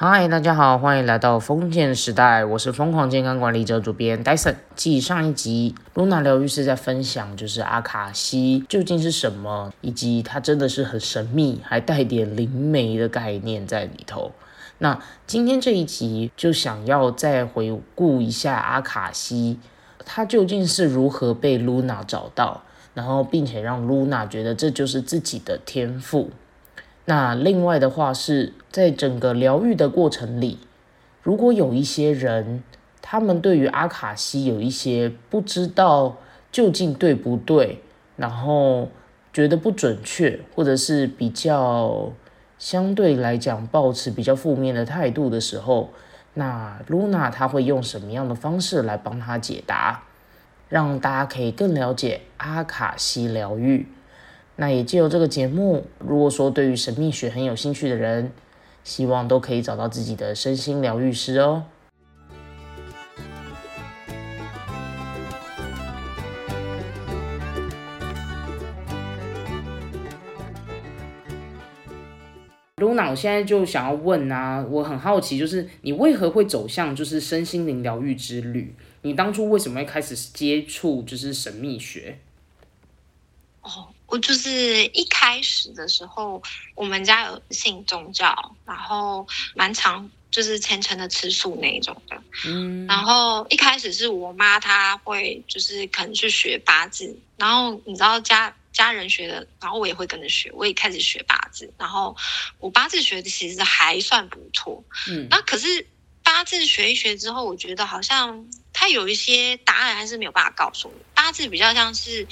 嗨，大家好，欢迎来到封建时代，我是疯狂健康管理者主编 Dyson。继上一集，Luna 疗愈师在分享，就是阿卡西究竟是什么，以及它真的是很神秘，还带点灵媒的概念在里头。那今天这一集就想要再回顾一下阿卡西，它究竟是如何被 Luna 找到，然后并且让 Luna 觉得这就是自己的天赋。那另外的话是在整个疗愈的过程里，如果有一些人，他们对于阿卡西有一些不知道究竟对不对，然后觉得不准确，或者是比较相对来讲保持比较负面的态度的时候，那 Luna 她会用什么样的方式来帮他解答，让大家可以更了解阿卡西疗愈。那也借由这个节目，如果说对于神秘学很有兴趣的人，希望都可以找到自己的身心疗愈师哦。Luna，我现在就想要问啊，我很好奇，就是你为何会走向就是身心灵疗愈之旅？你当初为什么会开始接触就是神秘学？哦。我就是一开始的时候，我们家有信宗教，然后蛮常就是虔诚的吃素那一种的。嗯，然后一开始是我妈她会就是可能去学八字，然后你知道家家人学的，然后我也会跟着学，我也开始学八字，然后我八字学的其实还算不错。嗯，那可是八字学一学之后，我觉得好像它有一些答案还是没有办法告诉你，八字比较像是。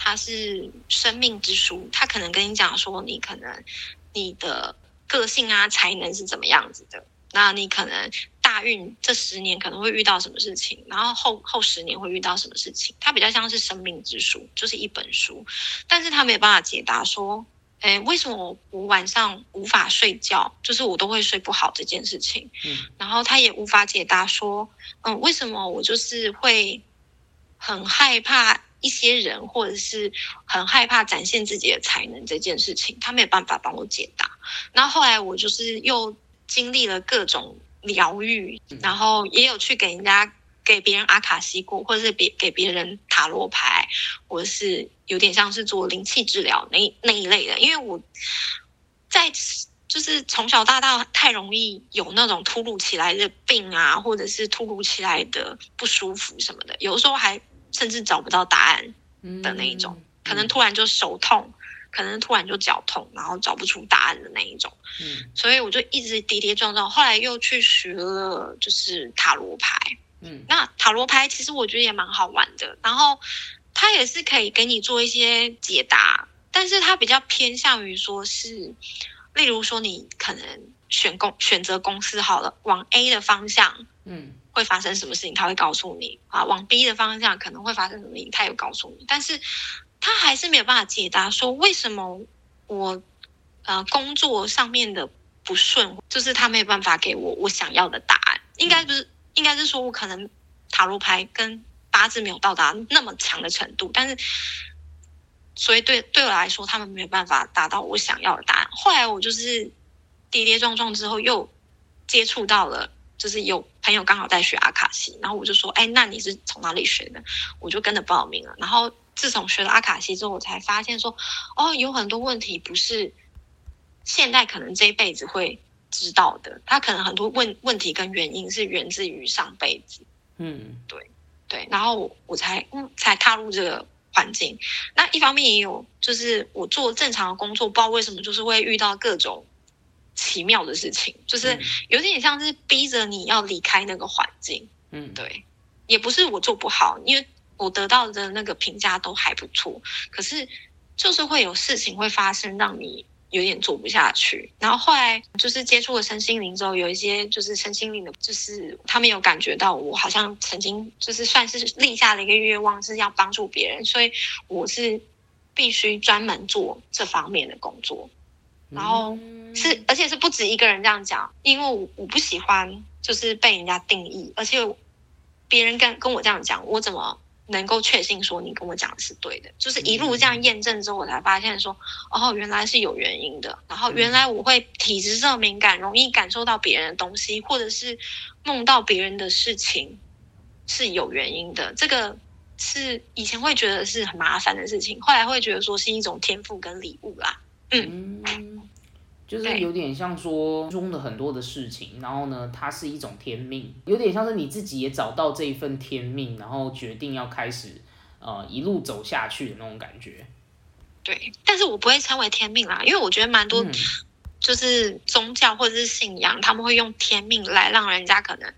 它是生命之书，它可能跟你讲说，你可能你的个性啊、才能是怎么样子的。那你可能大运这十年可能会遇到什么事情，然后后后十年会遇到什么事情。它比较像是生命之书，就是一本书，但是它没有办法解答说，哎，为什么我晚上无法睡觉，就是我都会睡不好这件事情。嗯，然后他也无法解答说，嗯，为什么我就是会很害怕。一些人或者是很害怕展现自己的才能这件事情，他没有办法帮我解答。然后后来我就是又经历了各种疗愈，然后也有去给人家给别人阿卡西过，或者是别给别人塔罗牌，或者是有点像是做灵气治疗那那一类的。因为我在就是从小到大太容易有那种突如其来的病啊，或者是突如其来的不舒服什么的，有时候还。甚至找不到答案的那一种，可能突然就手痛，可能突然就脚痛，然后找不出答案的那一种。嗯，所以我就一直跌跌撞撞，后来又去学了就是塔罗牌。嗯，那塔罗牌其实我觉得也蛮好玩的，然后它也是可以给你做一些解答，但是它比较偏向于说是，例如说你可能选公选择公司好了，往 A 的方向，嗯。会发生什么事情，他会告诉你啊。往 B 的方向可能会发生什么事情，他有告诉你，但是他还是没有办法解答说为什么我呃工作上面的不顺，就是他没有办法给我我想要的答案。应该不是，应该是说我可能塔罗牌跟八字没有到达那么强的程度，但是所以对对我来说，他们没有办法达到我想要的答案。后来我就是跌跌撞撞之后，又接触到了。就是有朋友刚好在学阿卡西，然后我就说：“哎，那你是从哪里学的？”我就跟着报名了。然后自从学了阿卡西之后，我才发现说：“哦，有很多问题不是现在可能这一辈子会知道的，他可能很多问问题跟原因是源自于上辈子。”嗯，对对。然后我才嗯才踏入这个环境。那一方面也有，就是我做正常的工作，不知道为什么就是会遇到各种。奇妙的事情，就是有点像是逼着你要离开那个环境。嗯，对，也不是我做不好，因为我得到的那个评价都还不错。可是就是会有事情会发生，让你有点做不下去。然后后来就是接触了身心灵之后，有一些就是身心灵的，就是他们有感觉到我好像曾经就是算是立下了一个愿望，是要帮助别人，所以我是必须专门做这方面的工作。然后是，而且是不止一个人这样讲，因为我我不喜欢就是被人家定义，而且别人跟跟我这样讲，我怎么能够确信说你跟我讲的是对的，就是一路这样验证之后，我才发现说，哦，原来是有原因的。然后原来我会体质这么敏感，容易感受到别人的东西，或者是梦到别人的事情，是有原因的。这个是以前会觉得是很麻烦的事情，后来会觉得说是一种天赋跟礼物啦。嗯。就是有点像说中的很多的事情，然后呢，它是一种天命，有点像是你自己也找到这一份天命，然后决定要开始呃一路走下去的那种感觉。对，但是我不会称为天命啦，因为我觉得蛮多就是宗教或者是信仰，他们会用天命来让人家可能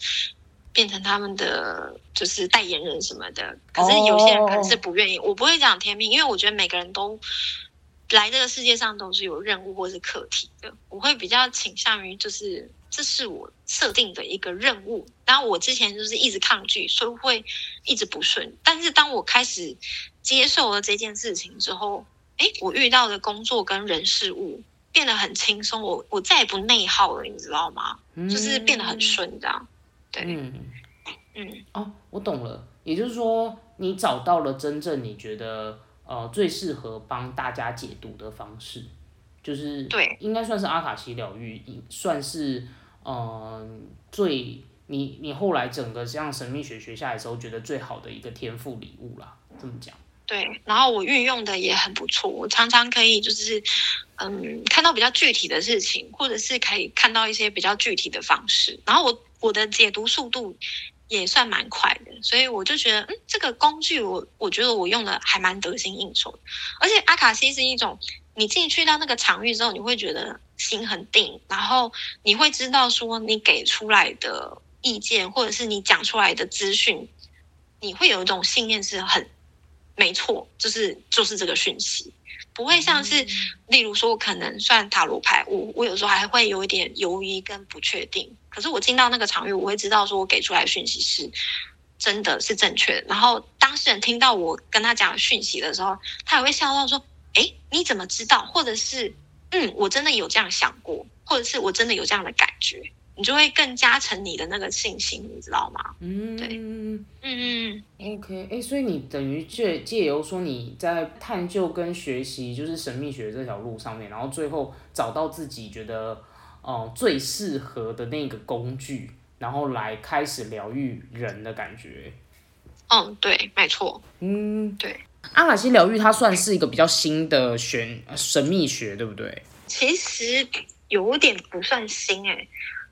变成他们的就是代言人什么的。可是有些人可能是不愿意，我不会讲天命，因为我觉得每个人都。来这个世界上都是有任务或是课题的，我会比较倾向于就是这是我设定的一个任务。然后我之前就是一直抗拒，所以会一直不顺。但是当我开始接受了这件事情之后，诶，我遇到的工作跟人事物变得很轻松，我我再也不内耗了，你知道吗？就是变得很顺，这样。对，嗯嗯哦，我懂了。也就是说，你找到了真正你觉得。呃，最适合帮大家解读的方式，就是对，应该算是阿卡西疗愈，算是嗯最你你后来整个这样神秘学学下来时候，觉得最好的一个天赋礼物啦，这么讲。对，然后我运用的也很不错，我常常可以就是嗯看到比较具体的事情，或者是可以看到一些比较具体的方式，然后我我的解读速度。也算蛮快的，所以我就觉得，嗯，这个工具我我觉得我用的还蛮得心应手。而且阿卡西是一种，你进去到那个场域之后，你会觉得心很定，然后你会知道说你给出来的意见或者是你讲出来的资讯，你会有一种信念是很没错，就是就是这个讯息。不会像是，例如说，可能算塔罗牌，我我有时候还会有一点犹豫跟不确定。可是我进到那个场域，我会知道说我给出来的讯息是真的是正确的。然后当事人听到我跟他讲讯息的时候，他也会笑到说：“哎，你怎么知道？”或者是“嗯，我真的有这样想过，或者是我真的有这样的感觉。”你就会更加成你的那个信心，你知道吗？嗯，对，嗯嗯，OK，哎，所以你等于借借由说你在探究跟学习，就是神秘学这条路上面，然后最后找到自己觉得哦最适合的那个工具，然后来开始疗愈人的感觉。嗯，对，没错。嗯，对。阿卡西疗愈它算是一个比较新的玄神秘学，对不对？其实有点不算新，哎。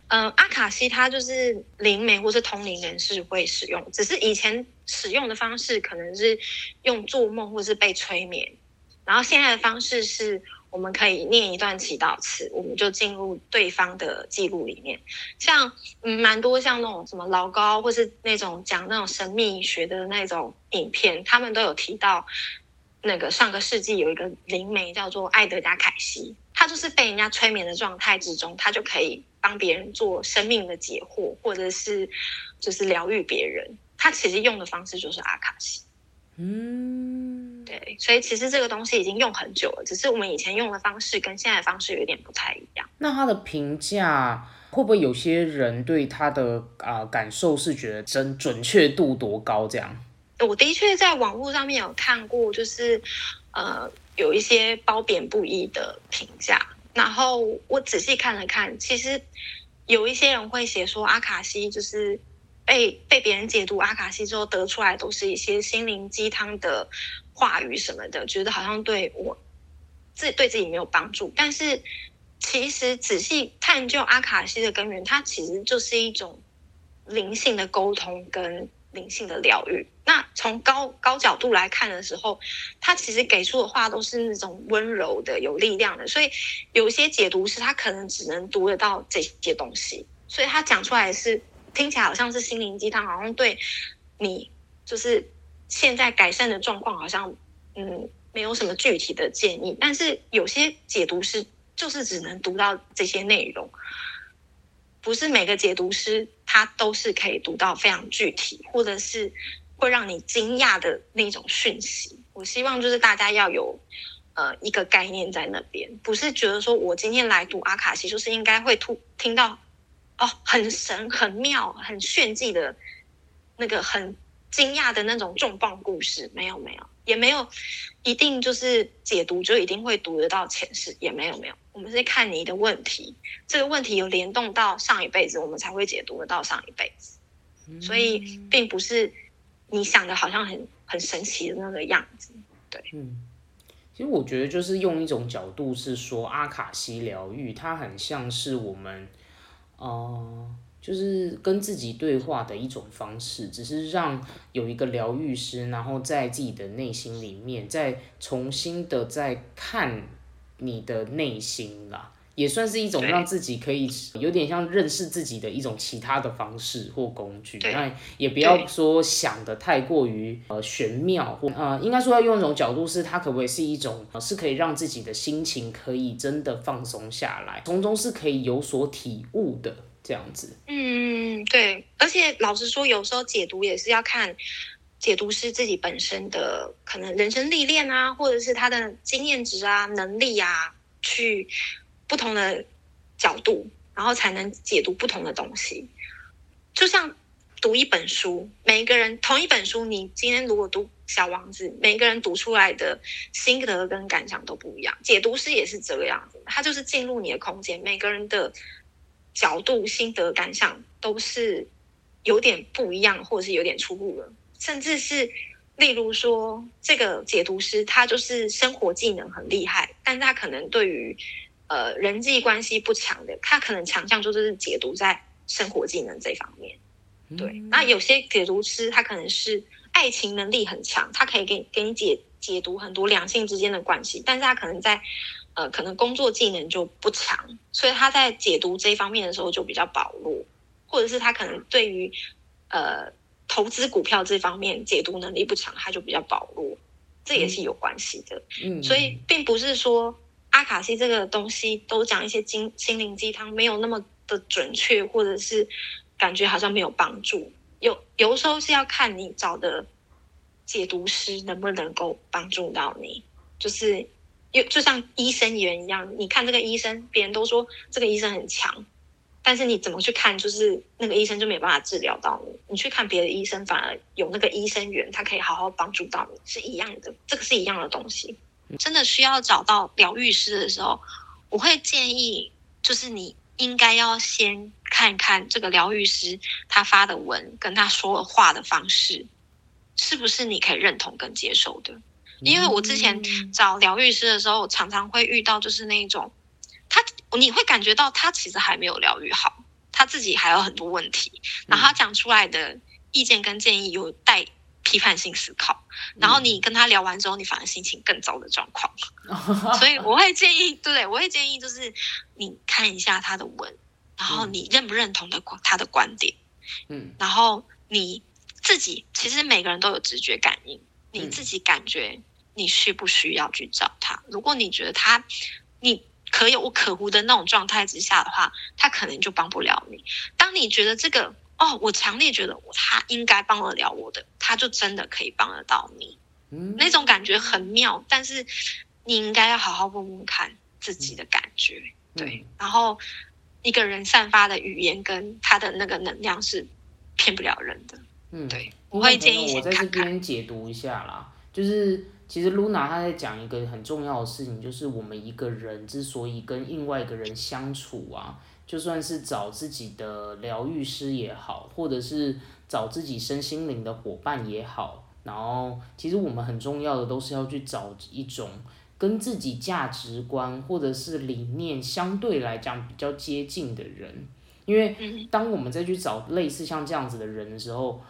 嗯，阿卡西它就是灵媒或是通灵人士会使用，只是以前使用的方式可能是用做梦或是被催眠，然后现在的方式是我们可以念一段祈祷词，我们就进入对方的记录里面。像嗯，蛮多像那种什么老高或是那种讲那种神秘学的那种影片，他们都有提到那个上个世纪有一个灵媒叫做艾德加凯西，他就是被人家催眠的状态之中，他就可以。帮别人做生命的解惑，或者是就是疗愈别人，他其实用的方式就是阿卡西。嗯，对，所以其实这个东西已经用很久了，只是我们以前用的方式跟现在的方式有点不太一样。那他的评价会不会有些人对他的啊感受是觉得真准确度多高？这样？我的确在网络上面有看过，就是呃有一些褒贬不一的评价。然后我仔细看了看，其实有一些人会写说阿卡西就是被被别人解读阿卡西之后得出来都是一些心灵鸡汤的话语什么的，觉得好像对我自对自己没有帮助。但是其实仔细探究阿卡西的根源，它其实就是一种灵性的沟通跟。灵性的疗愈，那从高高角度来看的时候，他其实给出的话都是那种温柔的、有力量的，所以有些解读是他可能只能读得到这些东西，所以他讲出来是听起来好像是心灵鸡汤，好像对你就是现在改善的状况好像嗯没有什么具体的建议，但是有些解读是就是只能读到这些内容。不是每个解读师他都是可以读到非常具体，或者是会让你惊讶的那种讯息。我希望就是大家要有呃一个概念在那边，不是觉得说我今天来读阿卡西就是应该会突听到哦很神、很妙、很炫技的那个很惊讶的那种重磅故事，没有没有，也没有一定就是解读就一定会读得到前世，也没有没有。我们是看你的问题，这个问题有联动到上一辈子，我们才会解读得到上一辈子。所以并不是你想的好像很很神奇的那个样子。对，嗯，其实我觉得就是用一种角度是说，阿卡西疗愈，它很像是我们，呃。就是跟自己对话的一种方式，只是让有一个疗愈师，然后在自己的内心里面再重新的再看你的内心啦，也算是一种让自己可以有点像认识自己的一种其他的方式或工具。那也不要说想的太过于呃玄妙或呃，应该说要用一种角度是，它可不可以是一种是可以让自己的心情可以真的放松下来，从中是可以有所体悟的。这样子，嗯，对，而且老实说，有时候解读也是要看解读师自己本身的可能人生历练啊，或者是他的经验值啊、能力啊，去不同的角度，然后才能解读不同的东西。就像读一本书，每一个人同一本书，你今天如果读《小王子》，每一个人读出来的心得跟感想都不一样。解读师也是这个样子，他就是进入你的空间，每个人的。角度、心得、感想都是有点不一样，或者是有点出入了。甚至是，例如说，这个解读师他就是生活技能很厉害，但他可能对于呃人际关系不强的，他可能强项就是解读在生活技能这方面。对，那有些解读师他可能是爱情能力很强，他可以给给你解解读很多两性之间的关系，但是他可能在。呃，可能工作技能就不强，所以他在解读这方面的时候就比较薄弱，或者是他可能对于呃投资股票这方面解读能力不强，他就比较薄弱，这也是有关系的。嗯，所以并不是说阿卡西这个东西都讲一些精心灵鸡汤，没有那么的准确，或者是感觉好像没有帮助。有有时候是要看你找的解读师能不能够帮助到你，就是。又就像医生员一样，你看这个医生，别人都说这个医生很强，但是你怎么去看，就是那个医生就没办法治疗到你。你去看别的医生，反而有那个医生缘，他可以好好帮助到你，是一样的。这个是一样的东西。真的需要找到疗愈师的时候，我会建议，就是你应该要先看看这个疗愈师他发的文跟他说话的方式，是不是你可以认同跟接受的。因为我之前找疗愈师的时候，常常会遇到就是那种，他你会感觉到他其实还没有疗愈好，他自己还有很多问题，然后他讲出来的意见跟建议有带批判性思考，然后你跟他聊完之后，你反而心情更糟的状况。所以我会建议，对，我会建议就是你看一下他的文，然后你认不认同的他的观点，嗯，然后你自己其实每个人都有直觉感应，你自己感觉。你需不需要去找他？如果你觉得他你可有可无的那种状态之下的话，他可能就帮不了你。当你觉得这个哦，我强烈觉得他应该帮得了我的，他就真的可以帮得到你。嗯，那种感觉很妙，但是你应该要好好问问看自己的感觉。对，然后一个人散发的语言跟他的那个能量是骗不了人的。嗯，对，我会建议我在这边解读一下啦，就是。其实 Luna 她在讲一个很重要的事情，就是我们一个人之所以跟另外一个人相处啊，就算是找自己的疗愈师也好，或者是找自己身心灵的伙伴也好，然后其实我们很重要的都是要去找一种跟自己价值观或者是理念相对来讲比较接近的人，因为当我们再去找类似像这样子的人的时候。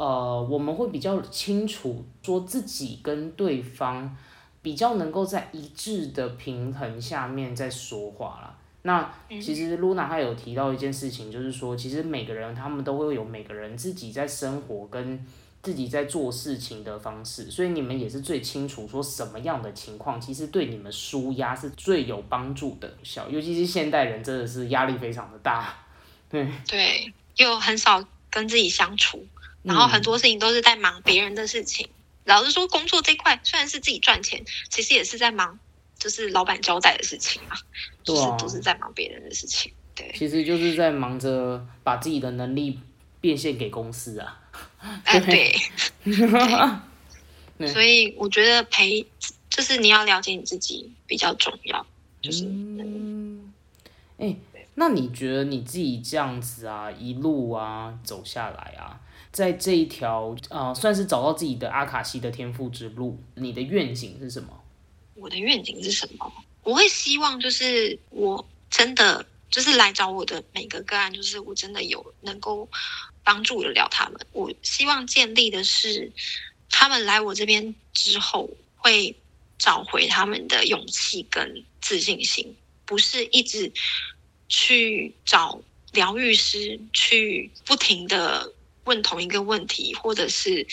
呃，我们会比较清楚说自己跟对方比较能够在一致的平衡下面在说话了。那其实露娜她有提到一件事情，就是说其实每个人他们都会有每个人自己在生活跟自己在做事情的方式，所以你们也是最清楚说什么样的情况其实对你们舒压是最有帮助的。小尤其是现代人真的是压力非常的大，对对，又很少跟自己相处。然后很多事情都是在忙别人的事情。老实说，工作这块虽然是自己赚钱，其实也是在忙，就是老板交代的事情啊，就是都是在忙别人的事情。对，其实就是在忙着把自己的能力变现给公司啊。哎，对，所以我觉得陪就是你要了解你自己比较重要，就是嗯，哎，那你觉得你自己这样子啊，一路啊走下来啊，在这一条呃，算是找到自己的阿卡西的天赋之路，你的愿景是什么？我的愿景是什么？我会希望就是我真的就是来找我的每个个案，就是我真的有能够帮助得了他们。我希望建立的是，他们来我这边之后会找回他们的勇气跟自信心，不是一直去找疗愈师，去不停的问同一个问题，或者是。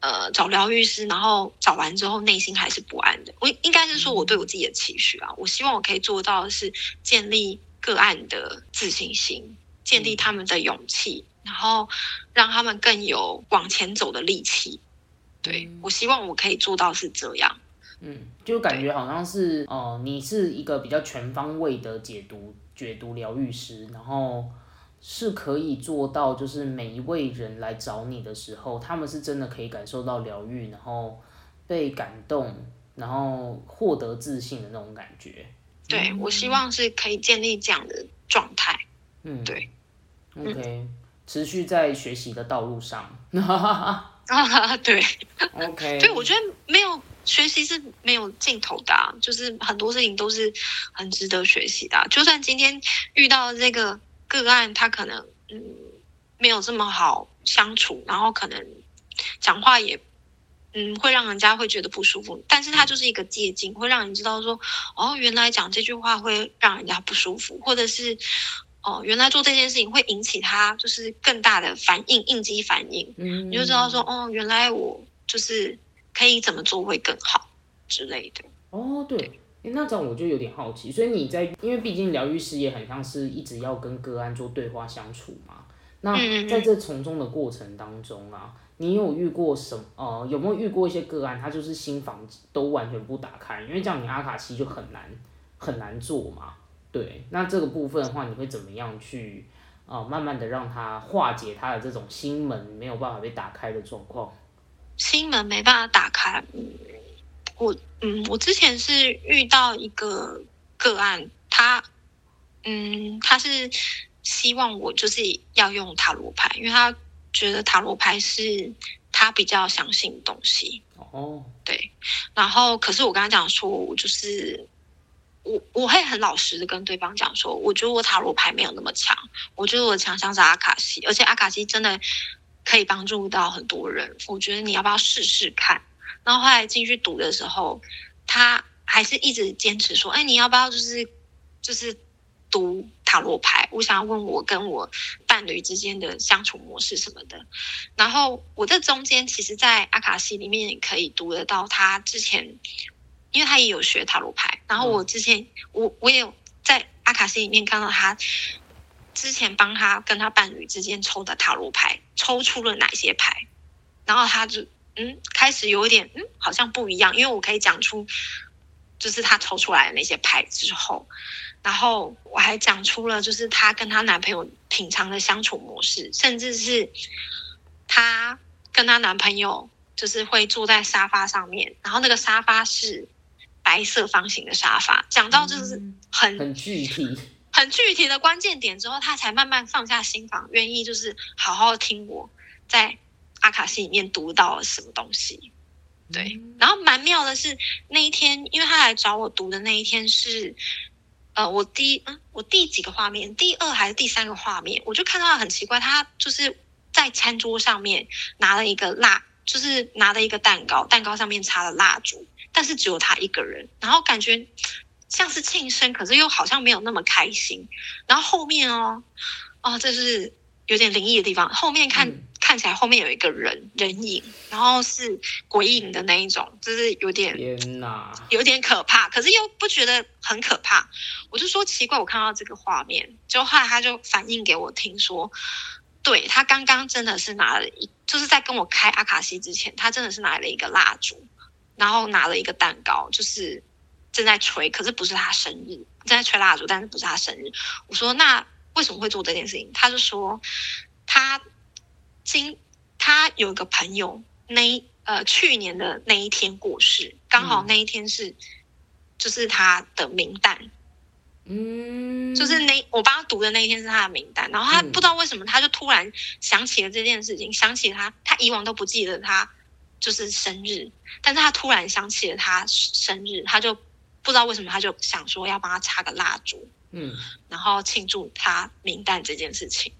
呃，找疗愈师，然后找完之后内心还是不安的。我应该是说，我对我自己的期许啊，我希望我可以做到的是建立个案的自信心，建立他们的勇气，然后让他们更有往前走的力气。对我希望我可以做到是这样。嗯，就感觉好像是哦，你是一个比较全方位的解读解读疗愈师，然后。是可以做到，就是每一位人来找你的时候，他们是真的可以感受到疗愈，然后被感动，然后获得自信的那种感觉。对，我希望是可以建立这样的状态。嗯，对。OK，持续在学习的道路上。啊，对。OK，对，我觉得没有学习是没有尽头的，就是很多事情都是很值得学习的。就算今天遇到这个。个案他可能嗯没有这么好相处，然后可能讲话也嗯会让人家会觉得不舒服，但是他就是一个借镜，会让你知道说哦原来讲这句话会让人家不舒服，或者是哦原来做这件事情会引起他就是更大的反应应激反应，嗯你就知道说哦原来我就是可以怎么做会更好之类的。哦对。那这样我就有点好奇，所以你在，因为毕竟疗愈师也很像是一直要跟个案做对话相处嘛。那在这从中的过程当中啊，你有遇过什么呃，有没有遇过一些个案，他就是心房都完全不打开？因为这样你阿卡西就很难很难做嘛。对，那这个部分的话，你会怎么样去呃，慢慢的让他化解他的这种心门没有办法被打开的状况？心门没办法打开。我嗯，我之前是遇到一个个案，他嗯，他是希望我就是要用塔罗牌，因为他觉得塔罗牌是他比较相信的东西。哦，对。然后，可是我跟他讲说，我就是我我会很老实的跟对方讲说，我觉得我塔罗牌没有那么强，我觉得我强项是阿卡西，而且阿卡西真的可以帮助到很多人。我觉得你要不要试试看？然后后来进去读的时候，他还是一直坚持说：“哎，你要不要就是就是读塔罗牌？我想要问我跟我伴侣之间的相处模式什么的。”然后我这中间其实，在阿卡西里面也可以读得到他之前，因为他也有学塔罗牌。然后我之前我我也有在阿卡西里面看到他之前帮他跟他伴侣之间抽的塔罗牌，抽出了哪些牌，然后他就。嗯，开始有一点，嗯，好像不一样，因为我可以讲出，就是她抽出来的那些牌之后，然后我还讲出了，就是她跟她男朋友平常的相处模式，甚至是她跟她男朋友就是会坐在沙发上面，然后那个沙发是白色方形的沙发，讲到就是很很具体、很具体的关键点之后，她才慢慢放下心房，愿意就是好好听我在。阿卡西里面读到了什么东西？对，然后蛮妙的是那一天，因为他来找我读的那一天是，呃，我第嗯，我第几个画面？第二还是第三个画面？我就看到很奇怪，他就是在餐桌上面拿了一个蜡，就是拿了一个蛋糕，蛋糕上面插了蜡烛，但是只有他一个人，然后感觉像是庆生，可是又好像没有那么开心。然后后面哦，哦，这是有点灵异的地方，后面看。看起来后面有一个人人影，然后是鬼影的那一种，就是有点天哪，有点可怕，可是又不觉得很可怕。我就说奇怪，我看到这个画面，就后来他就反映给我听说，对他刚刚真的是拿了一，就是在跟我开阿卡西之前，他真的是拿了一个蜡烛，然后拿了一个蛋糕，就是正在吹，可是不是他生日，正在吹蜡烛，但是不是他生日。我说那为什么会做这件事情？他就说他。今他有个朋友，那呃去年的那一天过世，刚好那一天是就是他的名单，嗯，就是那我帮他读的那一天是他的名单，然后他不知道为什么他就突然想起了这件事情，想起他他以往都不记得他就是生日，但是他突然想起了他生日，他就不知道为什么他就想说要帮他插个蜡烛，嗯，然后庆祝他名单这件事情，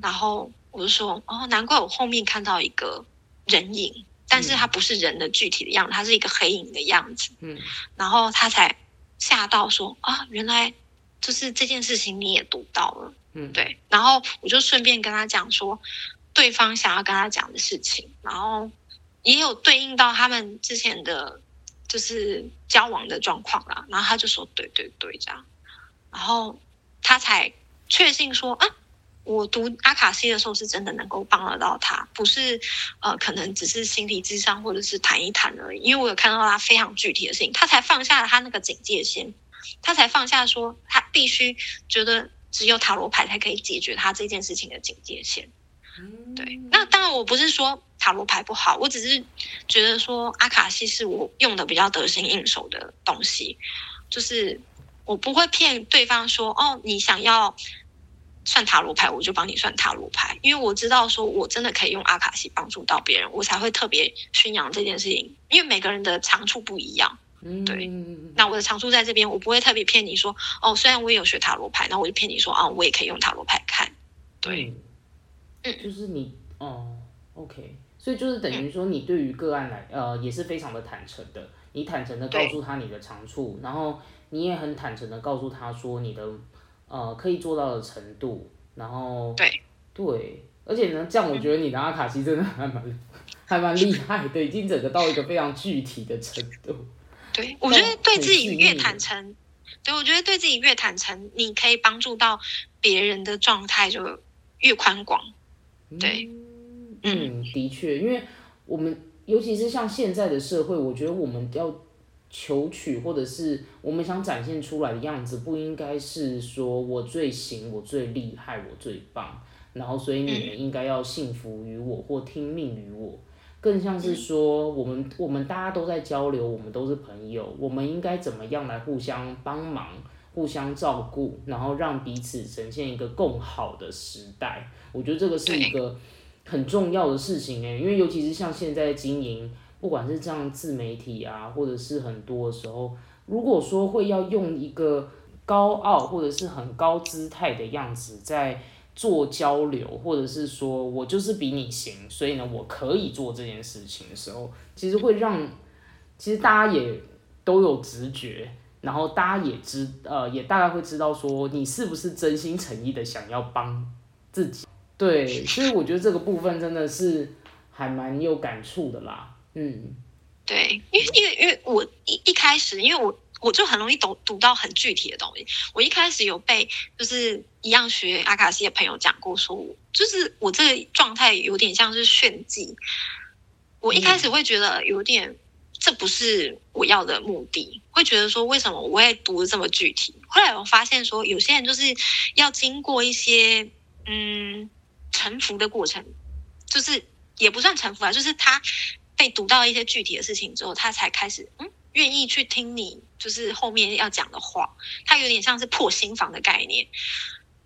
然后我就说哦，难怪我后面看到一个人影，但是他不是人的具体的样子，他是一个黑影的样子，嗯，然后他才吓到说啊，原来就是这件事情你也读到了，嗯，对，然后我就顺便跟他讲说对方想要跟他讲的事情，然后也有对应到他们之前的就是交往的状况啦，然后他就说对对对这样。然后他才确信说啊，我读阿卡西的时候是真的能够帮得到他，不是呃可能只是心理智商或者是谈一谈而已。因为我有看到他非常具体的事情，他才放下了他那个警戒线，他才放下说他必须觉得只有塔罗牌才可以解决他这件事情的警戒线。对，那当然我不是说塔罗牌不好，我只是觉得说阿卡西是我用的比较得心应手的东西，就是。我不会骗对方说哦，你想要算塔罗牌，我就帮你算塔罗牌，因为我知道说我真的可以用阿卡西帮助到别人，我才会特别宣扬这件事情。因为每个人的长处不一样，对。那我的长处在这边，我不会特别骗你说哦，虽然我也有学塔罗牌，那我就骗你说啊，我也可以用塔罗牌看。对，嗯，就是你哦，OK，所以就是等于说你对于个案来呃也是非常的坦诚的，你坦诚的告诉他你的长处，然后。你也很坦诚的告诉他说你的，呃，可以做到的程度，然后对对，而且呢，这样我觉得你的阿卡西真的还蛮还蛮厉害的，已经整个到一个非常具体的程度。对，我觉得对自己越坦诚，对我觉得对自己越坦诚，你可以帮助到别人的状态就越宽广。对，嗯，的确，因为我们尤其是像现在的社会，我觉得我们要。求取或者是我们想展现出来的样子，不应该是说我最行，我最厉害，我最棒，然后所以你们应该要信服于我或听命于我，更像是说我们我们大家都在交流，我们都是朋友，我们应该怎么样来互相帮忙、互相照顾，然后让彼此呈现一个更好的时代。我觉得这个是一个很重要的事情诶，因为尤其是像现在经营。不管是这样自媒体啊，或者是很多的时候，如果说会要用一个高傲或者是很高姿态的样子在做交流，或者是说我就是比你行，所以呢我可以做这件事情的时候，其实会让其实大家也都有直觉，然后大家也知呃也大概会知道说你是不是真心诚意的想要帮自己，对，所以我觉得这个部分真的是还蛮有感触的啦。嗯，对，因为因为因为我一一开始，因为我我就很容易读读到很具体的东西。我一开始有被就是一样学阿卡西的朋友讲过，说我就是我这个状态有点像是炫技。我一开始会觉得有点，这不是我要的目的，会觉得说为什么我会读的这么具体？后来我发现说，有些人就是要经过一些嗯臣服的过程，就是也不算臣服啊，就是他。被读到一些具体的事情之后，他才开始嗯愿意去听你就是后面要讲的话，他有点像是破心房的概念，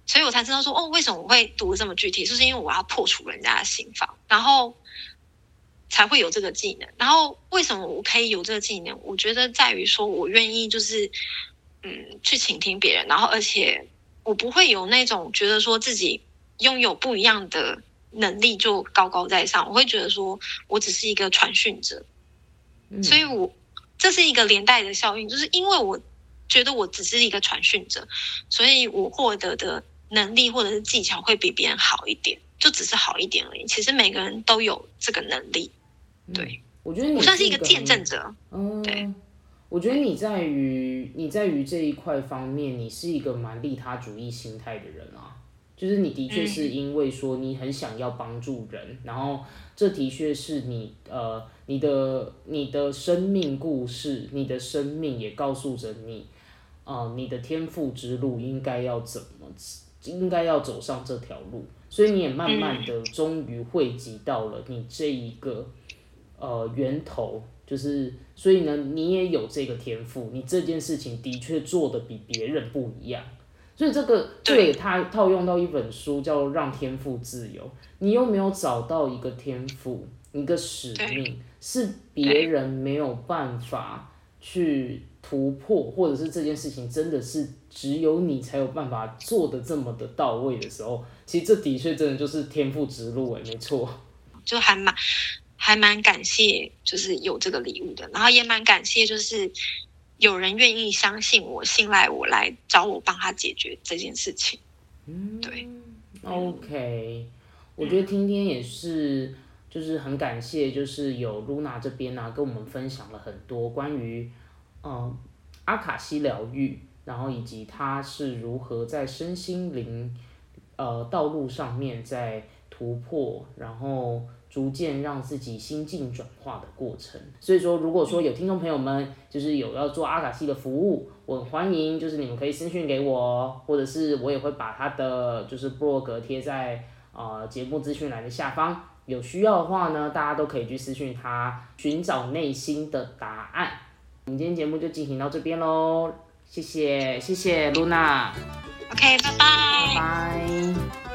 所以我才知道说哦，为什么我会读这么具体，就是因为我要破除人家的心房，然后才会有这个技能。然后为什么我可以有这个技能？我觉得在于说我愿意就是嗯去倾听别人，然后而且我不会有那种觉得说自己拥有不一样的。能力就高高在上，我会觉得说我只是一个传讯者，所以我这是一个连带的效应，就是因为我觉得我只是一个传讯者，所以我获得的能力或者是技巧会比别人好一点，就只是好一点而已。其实每个人都有这个能力，对我觉得你算是一个见证者。嗯，对，我觉得你在于你在于这一块方面，你是一个蛮利他主义心态的人啊。就是你的确是因为说你很想要帮助人，然后这的确是你呃你的你的生命故事，你的生命也告诉着你，呃你的天赋之路应该要怎么应该要走上这条路，所以你也慢慢的终于汇集到了你这一个呃源头，就是所以呢，你也有这个天赋，你这件事情的确做的比别人不一样，所以这个这个也套套用到一本书叫《让天赋自由》，你有没有找到一个天赋，一个使命，是别人没有办法去。突破，或者是这件事情真的是只有你才有办法做的这么的到位的时候，其实这的确真的就是天赋之路哎，没错。就还蛮还蛮感谢，就是有这个礼物的，然后也蛮感谢，就是有人愿意相信我、信赖我来找我帮他解决这件事情。嗯，对。OK，我觉得今天也是，就是很感谢，就是有露娜这边呢，跟我们分享了很多关于。嗯，阿卡西疗愈，然后以及他是如何在身心灵呃道路上面在突破，然后逐渐让自己心境转化的过程。所以说，如果说有听众朋友们就是有要做阿卡西的服务，我欢迎，就是你们可以私讯给我，或者是我也会把他的就是布洛格贴在呃节目资讯栏的下方，有需要的话呢，大家都可以去私讯他，寻找内心的答案。我们今天节目就进行到这边喽，谢谢谢谢露娜，OK，拜拜拜拜。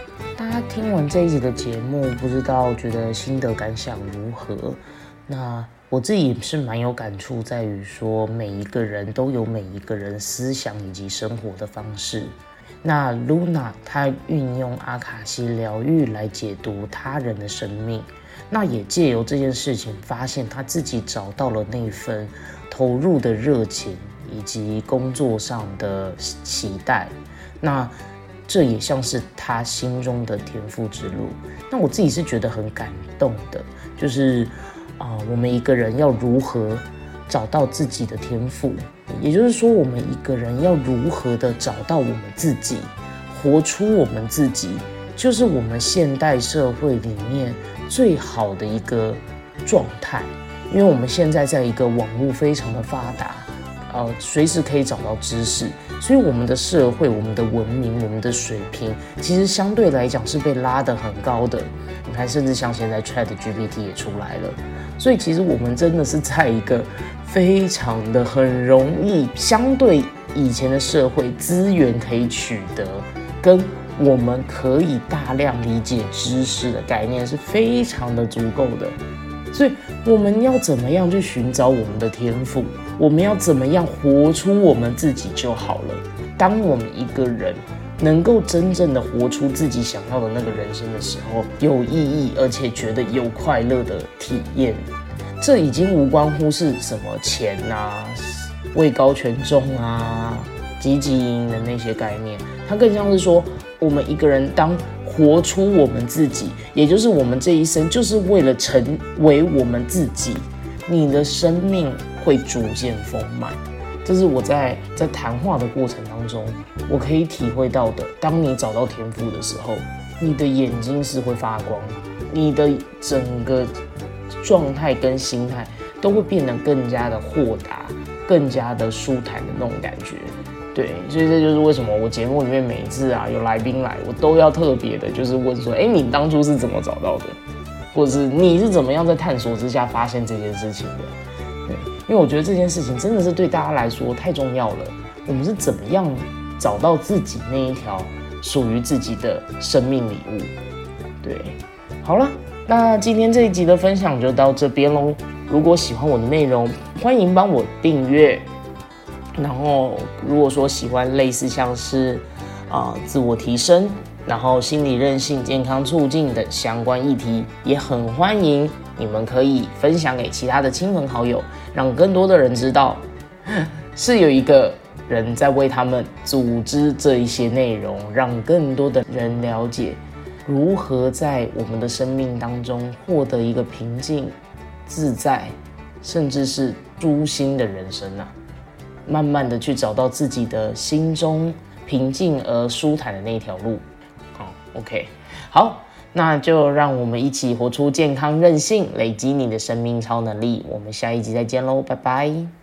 大家听完这一集的节目，不知道觉得心得感想如何？那我自己是蛮有感触，在于说每一个人都有每一个人思想以及生活的方式。那露娜她运用阿卡西疗愈来解读他人的生命，那也借由这件事情发现她自己找到了那份。投入的热情以及工作上的期待，那这也像是他心中的天赋之路。那我自己是觉得很感动的，就是啊，我们一个人要如何找到自己的天赋，也就是说，我们一个人要如何的找到我们自己，活出我们自己，就是我们现代社会里面最好的一个状态。因为我们现在在一个网络非常的发达，呃，随时可以找到知识，所以我们的社会、我们的文明、我们的水平，其实相对来讲是被拉得很高的。你看，甚至像现在 Chat GPT 也出来了，所以其实我们真的是在一个非常的很容易，相对以前的社会资源可以取得，跟我们可以大量理解知识的概念是非常的足够的。所以我们要怎么样去寻找我们的天赋？我们要怎么样活出我们自己就好了。当我们一个人能够真正的活出自己想要的那个人生的时候，有意义而且觉得有快乐的体验，这已经无关乎是什么钱啊、位高权重啊、积极营的那些概念，它更像是说我们一个人当。活出我们自己，也就是我们这一生就是为了成为我们自己。你的生命会逐渐丰满，这是我在在谈话的过程当中，我可以体会到的。当你找到天赋的时候，你的眼睛是会发光，你的整个状态跟心态都会变得更加的豁达，更加的舒坦的那种感觉。对，所以这就是为什么我节目里面每一次啊有来宾来，我都要特别的，就是问说，哎，你当初是怎么找到的，或者是你是怎么样在探索之下发现这件事情的？因为我觉得这件事情真的是对大家来说太重要了。我们是怎么样找到自己那一条属于自己的生命礼物？对，好了，那今天这一集的分享就到这边喽。如果喜欢我的内容，欢迎帮我订阅。然后，如果说喜欢类似像是啊自我提升，然后心理韧性、健康促进的相关议题，也很欢迎你们可以分享给其他的亲朋好友，让更多的人知道 是有一个人在为他们组织这一些内容，让更多的人了解如何在我们的生命当中获得一个平静、自在，甚至是舒心的人生啊。慢慢的去找到自己的心中平静而舒坦的那条路，好，OK，好，那就让我们一起活出健康任性，累积你的生命超能力。我们下一集再见喽，拜拜。